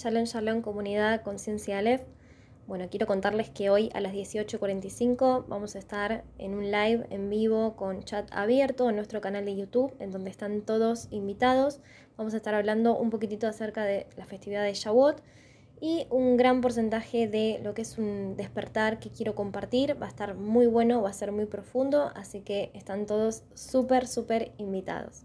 Shalom Shalom Comunidad Conciencia Aleph. Bueno, quiero contarles que hoy a las 18.45 vamos a estar en un live en vivo con chat abierto en nuestro canal de YouTube, en donde están todos invitados. Vamos a estar hablando un poquitito acerca de la festividad de Shavuot y un gran porcentaje de lo que es un despertar que quiero compartir. Va a estar muy bueno, va a ser muy profundo, así que están todos súper, súper invitados.